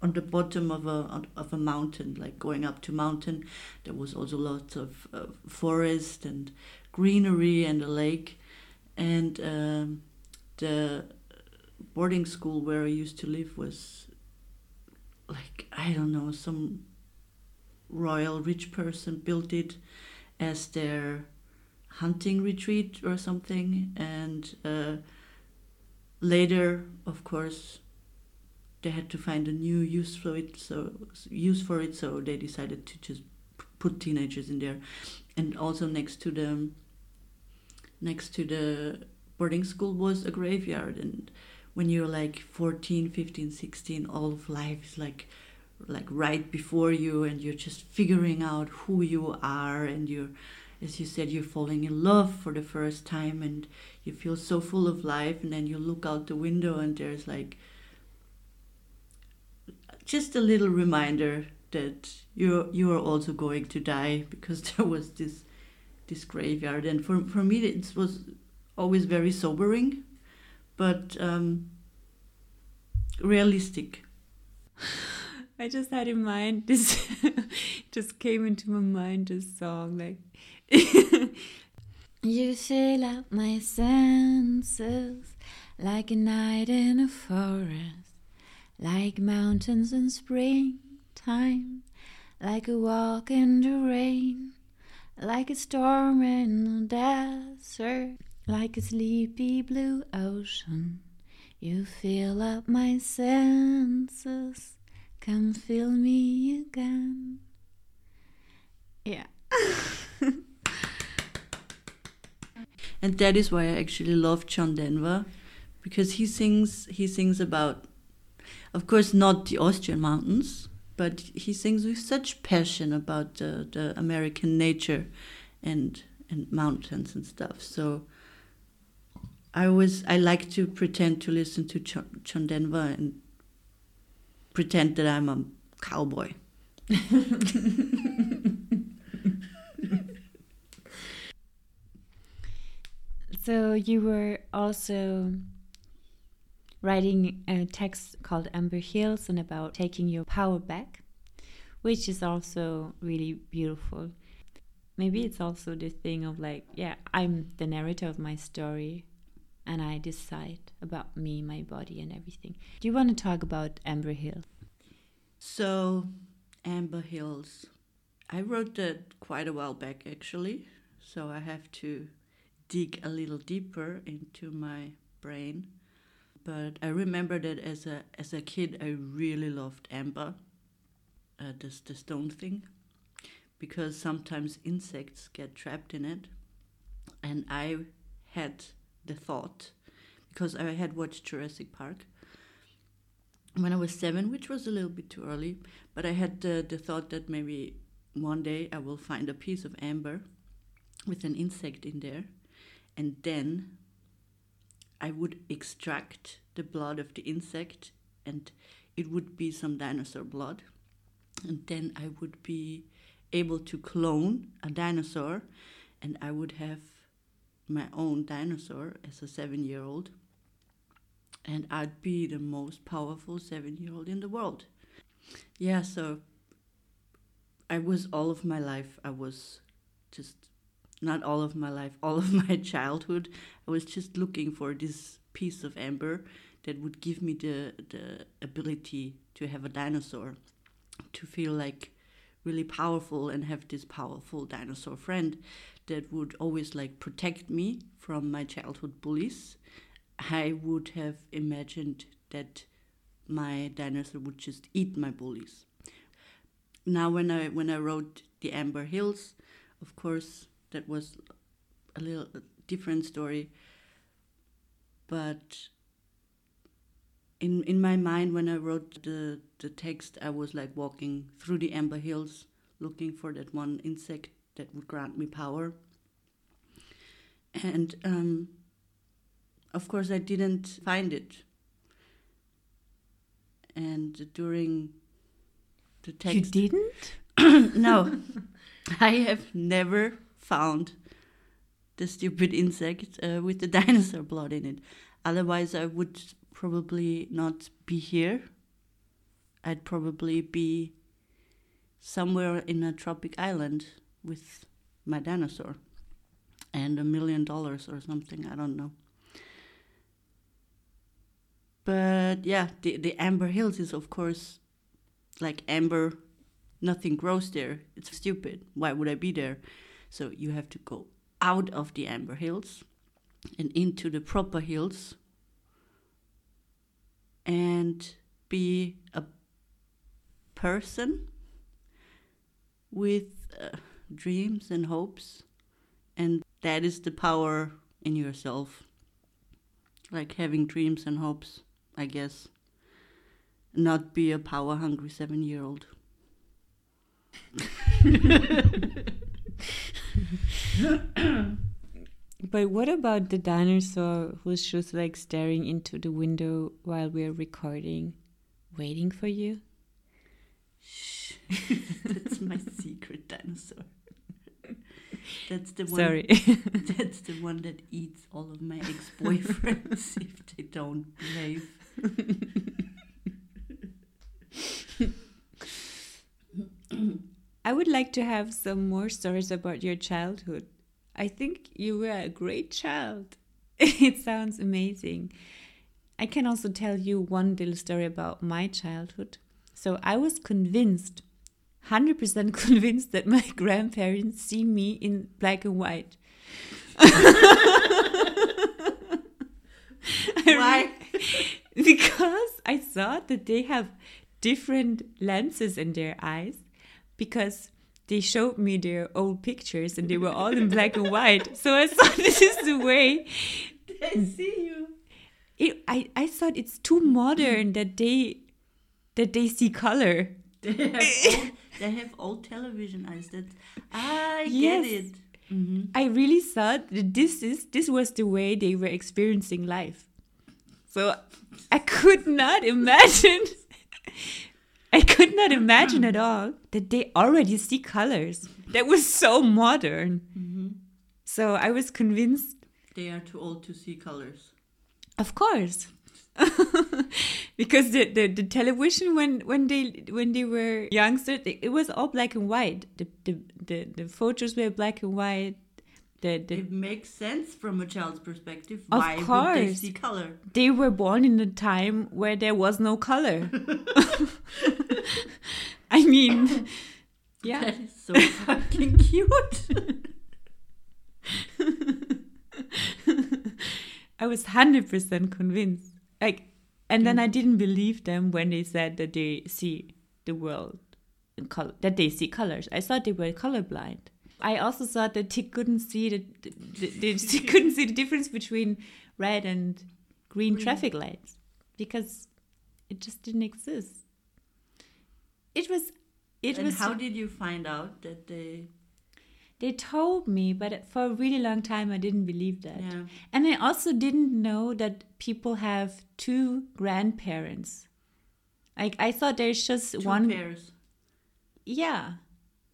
B: on the bottom of a of a mountain, like going up to mountain. There was also lots of uh, forest and greenery and a lake, and um, the boarding school where I used to live was like I don't know some royal rich person built it as their hunting retreat or something. And uh, later of course they had to find a new use for it so use for it so they decided to just put teenagers in there. And also next to the next to the boarding school was a graveyard and when you're like 14 15 16 all of life is like like right before you and you're just figuring out who you are and you're as you said you're falling in love for the first time and you feel so full of life and then you look out the window and there's like just a little reminder that you you are also going to die because there was this this graveyard. And for for me it was always very sobering but um, realistic.
A: I just had in mind this just came into my mind this song like You fill up my senses like a night in a forest, like mountains in springtime, like a walk in the rain, like a storm in the desert, like a sleepy blue ocean. You fill up my senses, come fill me again. Yeah.
B: and that is why I actually love John Denver because he sings he sings about of course not the Austrian mountains but he sings with such passion about the, the American nature and and mountains and stuff so I was I like to pretend to listen to John, John Denver and pretend that I'm a cowboy
A: So you were also writing a text called Amber Hills and about taking your power back, which is also really beautiful. Maybe it's also the thing of like, yeah, I'm the narrator of my story and I decide about me, my body, and everything. Do you want to talk about Amber Hills?
B: So, Amber Hills. I wrote that quite a while back actually, so I have to dig a little deeper into my brain. But I remember that as a as a kid, I really loved amber, uh, this the stone thing, because sometimes insects get trapped in it, and I had the thought, because I had watched Jurassic Park when I was seven, which was a little bit too early, but I had the, the thought that maybe one day I will find a piece of amber with an insect in there and then I would extract the blood of the insect and it would be some dinosaur blood and then I would be able to clone a dinosaur and I would have my own dinosaur as a 7-year-old and I'd be the most powerful 7-year-old in the world. Yeah, so I was all of my life I was just not all of my life, all of my childhood, I was just looking for this piece of amber that would give me the the ability to have a dinosaur, to feel like really powerful and have this powerful dinosaur friend that would always like protect me from my childhood bullies. I would have imagined that my dinosaur would just eat my bullies. Now when I when I wrote the Amber Hills, of course that was a little different story. But in in my mind, when I wrote the the text, I was like walking through the amber hills, looking for that one insect that would grant me power. And um, of course, I didn't find it. And during the text,
A: you didn't?
B: no, I have never found the stupid insect uh, with the dinosaur blood in it. Otherwise, I would probably not be here. I'd probably be somewhere in a tropic island with my dinosaur and a million dollars or something. I don't know. But yeah, the, the Amber Hills is, of course, like amber, nothing grows there. It's stupid. Why would I be there? So you have to go out of the amber hills and into the proper hills and be a person with uh, dreams and hopes and that is the power in yourself. Like having dreams and hopes, I guess. Not be a power hungry seven year old.
A: But what about the dinosaur who's just like staring into the window while we're recording, waiting for you?
B: Shh. That's my secret dinosaur. That's the one.
A: Sorry.
B: That's the one that eats all of my ex-boyfriends if they don't behave.
A: I would like to have some more stories about your childhood. I think you were a great child. it sounds amazing. I can also tell you one little story about my childhood. So I was convinced, 100% convinced, that my grandparents see me in black and white.
B: Why?
A: because I thought that they have different lenses in their eyes because they showed me their old pictures and they were all in black and white. So I thought this is the way.
B: I see you.
A: It, I, I thought it's too modern that they that they see color.
B: They have they have old television eyes. That I
A: Yes.
B: get it. hmm
A: I really thought that this is this was the way they were experiencing life. So I could not imagine I could not imagine at all that they already see colors. That was so modern.
B: hmm
A: So I was convinced,
B: They are too old to see colors.
A: of course. because the, the, the television when when they when they were youngsters it, was all black and white the, the the the photos were black and white the, the
B: It makes sense from a child's perspective.
A: Of
B: Why would they see color?
A: they were born in a time where there was no color. I mean, yeah.
B: That is so fucking cute.
A: I was 100% convinced. Like and then mm. I didn't believe them when they said that they see the world in color that they see colors. I thought they were colorblind. I also thought that they couldn't see the, the, the they couldn't see the difference between red and green,
B: Green.
A: traffic lights because it just didn't exist. It was it
B: and
A: was
B: how did you find out that they?
A: They told me, but for a really long time I didn't believe that.
B: Yeah.
A: And I also didn't know that people have two grandparents. Like I thought there's just
B: Two
A: one
B: pairs.
A: yeah,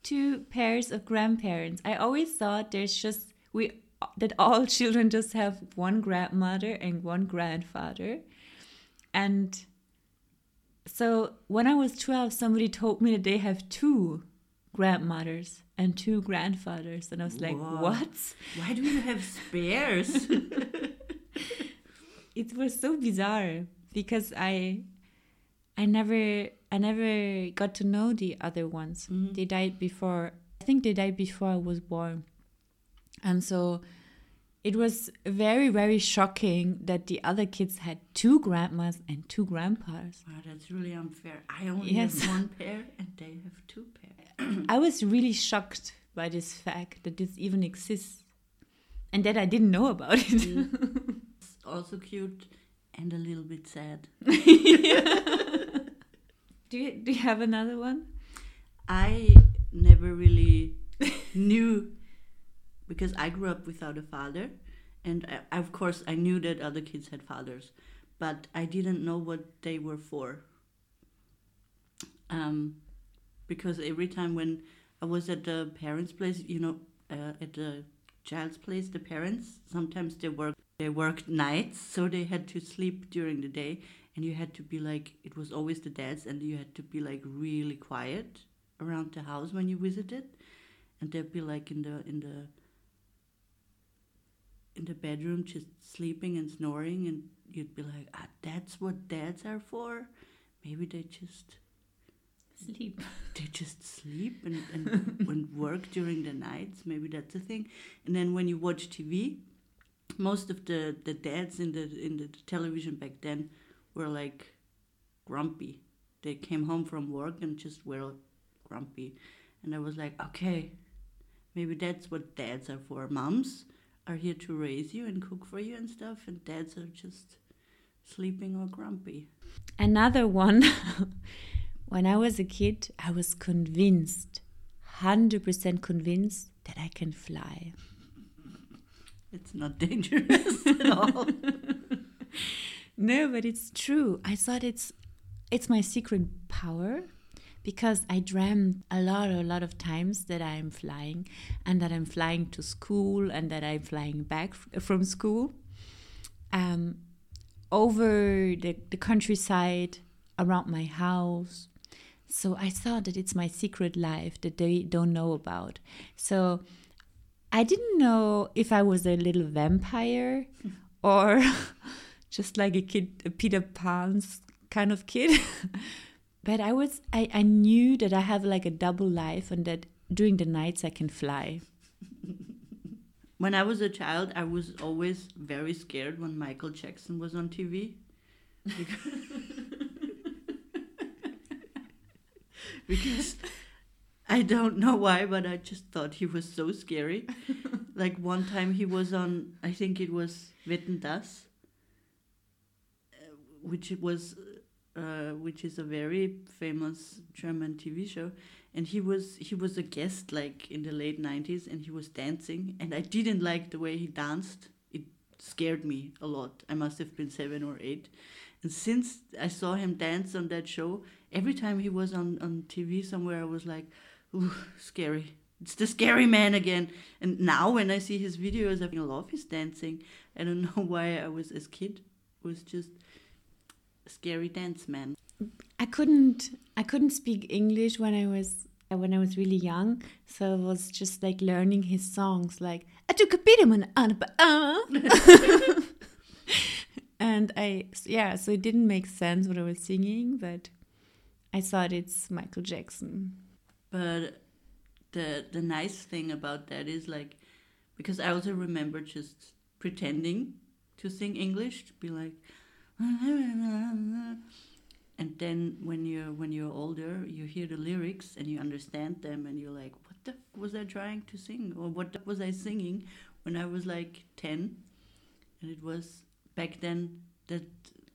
A: two pairs of grandparents. I always thought there's just we that all children just have one grandmother and one grandfather. And so when I was 12 somebody told me that they have two grandmothers and two grandfathers and I was like. "What?"
B: Why do you have spares?
A: it was so bizarre because I I never I never got to know the other ones.
B: Mhm.
A: They died before I think they died before I was born. And so it was very very shocking that the other kids had two grandmas and two grandpas.
B: wow, that's really unfair. I only
A: Yes.
B: have one pair, and they have two pairs.
A: I was really shocked by this fact that this even exists and that I didn't know about it.
B: It's also cute and a little bit sad.
A: do you do you have another one?
B: I never really knew because I grew up without a father, and I, of course I knew that other kids had fathers, but I didn't know what they were for. Um, because every time when I was at the parents' place, you know, uh, at the child's place, the parents sometimes they work they worked nights, so they had to sleep during the day, and you had to be like it was always the dads, and you had to be like really quiet around the house when you visited, and they'd be like in the in the in the bedroom just sleeping and snoring, and you'd be like, ah, that's what dads are for. Maybe they just
A: Sleep.
B: they just sleep and, and when work during the nights maybe that's the thing and then when you watch tv most of the the dads in the in the television back then were like grumpy they came home from work and just were grumpy and i was like okay maybe that's what dads are for moms are here to raise you and cook for you and stuff, and dads are just sleeping or grumpy.
A: Another one. when I was a kid, I was convinced, 100% convinced that I can fly.
B: It's not dangerous at all.
A: No, but it's true. I thought it's it's my secret power because I dreamt a lot, a lot of times that I'm flying and that I'm flying to school and that I'm flying back from school um, over the, the countryside, around my house. So I thought that it's my secret life that they don't know about. So I didn't know if I was a little vampire hmm. or just like a kid, a Peter Pan's kind of kid. but I was, I, I knew that I have like a double life and that during the nights I can fly.
B: When I was a child, I was always very scared when Michael Jackson was on TV. Because I don't know why, but I just thought he was so scary. like one time he was on, I think it was Wetten, dass, uh, which was, uh, which is a very famous German TV show, and he was he was a guest like in the late nineties, and he was dancing, and I didn't like the way he danced. It scared me a lot. I must have been seven or eight, and since I saw him dance on that show, every time he was on on TV somewhere, I was like ooh, scary. It's the scary man again. And now when I see his videos, I love his dancing. I don't know why I was as kid was just a scary dance man.
A: I couldn't I couldn't speak English when I was when I was really young, so I was just like learning his songs like I took a bit of an uh. and I yeah, so it didn't make sense what I was singing, but I thought it's Michael Jackson.
B: But the the nice thing about that is like because I also remember just pretending to sing English to be like and then when you're when you're older you hear the lyrics and you understand them and you're like what the was I trying to sing or what was I singing when I was like 10 and it was back then that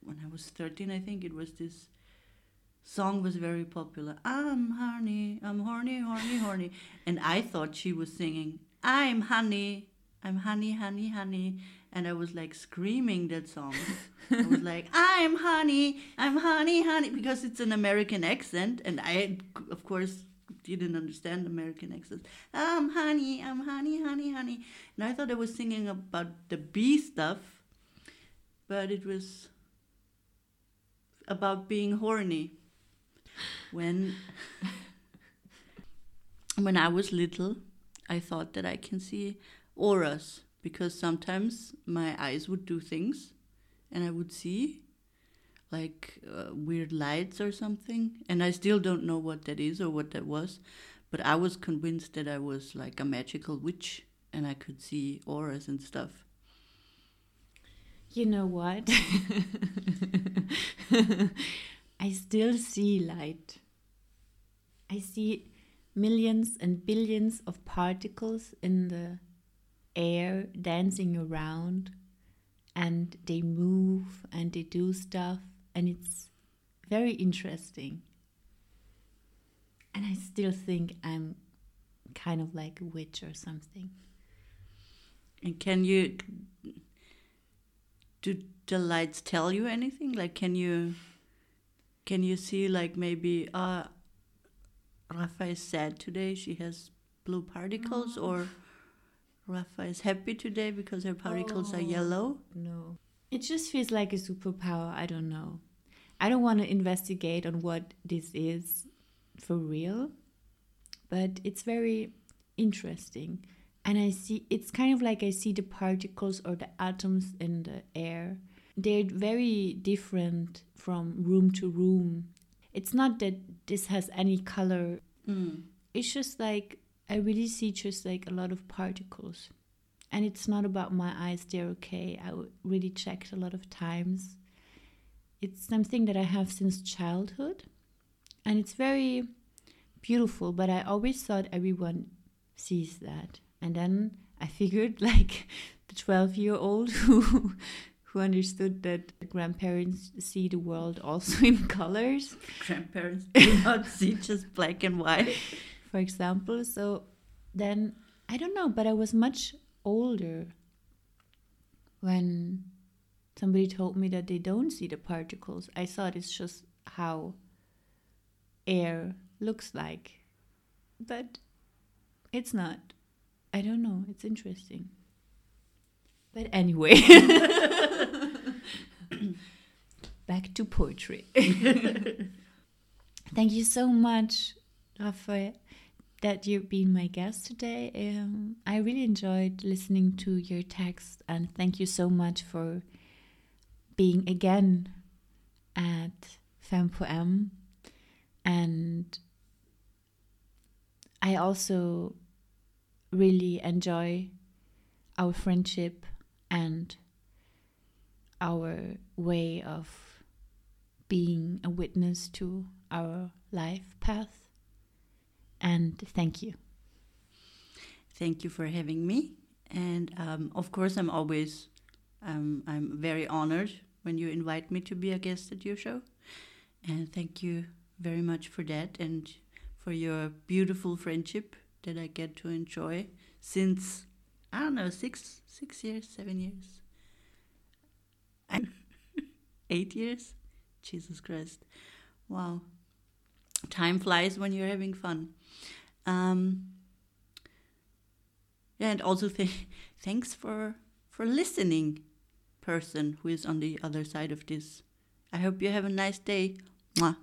B: when I was 13 I think it was this song was very popular. I'm horny, I'm horny, horny, horny. And I thought she was singing, I'm honey, I'm honey, honey, honey. And I was like screaming that song. I was like, I'm honey, I'm honey, honey, because it's an American accent. And I, of course, didn't understand American accents. I'm honey, I'm honey, honey, honey. And I thought I was singing about the bee stuff, but it was about being horny when when I was little, I thought that I can see auras because sometimes my eyes would do things and I would see like uh, weird lights or something and I still don't know what that is or what that was but I was convinced that I was like a magical witch and I could see auras and stuff
A: You know what? I still see light. I see millions and billions of particles in the air dancing around, and they move and they do stuff, and it's very interesting. And I still think I'm kind of like a witch or something.
B: and can you do the lights tell you anything like can you can you see like maybe uh Rafa is sad today she has blue particles or Rafa is happy today because her particles are
A: Oh.
B: yellow
A: No. It just feels like a superpower. I don't know. I don't want to investigate on what this is for real, but it's very interesting. And I see it's kind of like I see the particles or the atoms in the air. They're very different from room to room. It's not that this has any color.
B: mm.
A: It's just like I really see just like a lot of particles and it's not about my eyes they're okay I really checked a lot of times it's something that i have since childhood and it's very beautiful but i always thought everyone sees that and then i figured like the 12 year old who who understood that grandparents see the world also in colors.
B: Grandparents do not see just black and white.
A: For example, so then I don't know, but I was much older when somebody told me that they don't see the particles. I thought it's just how air looks like. But it's not. I don't know. It's interesting. But anyway, back to poetry. Thank you so much, Raphael, that you've been my guest today. Um, I really enjoyed listening to your text, and thank you so much for being again at Femme Poem. And I also really enjoy our friendship and our way of being a witness to our life path. And thank you.
B: Thank you for having me. And um, of course, I'm always um, I'm very honored when you invite me to be a guest at your show. And thank you very much for that and for your beautiful friendship that I get to enjoy since I don't know six six years, seven years, eight years. Jesus Christ! Wow, time flies when you're having fun. Um, yeah, and also th- thanks for for listening, person who is on the other side of this. I hope you have a nice day. Mwah.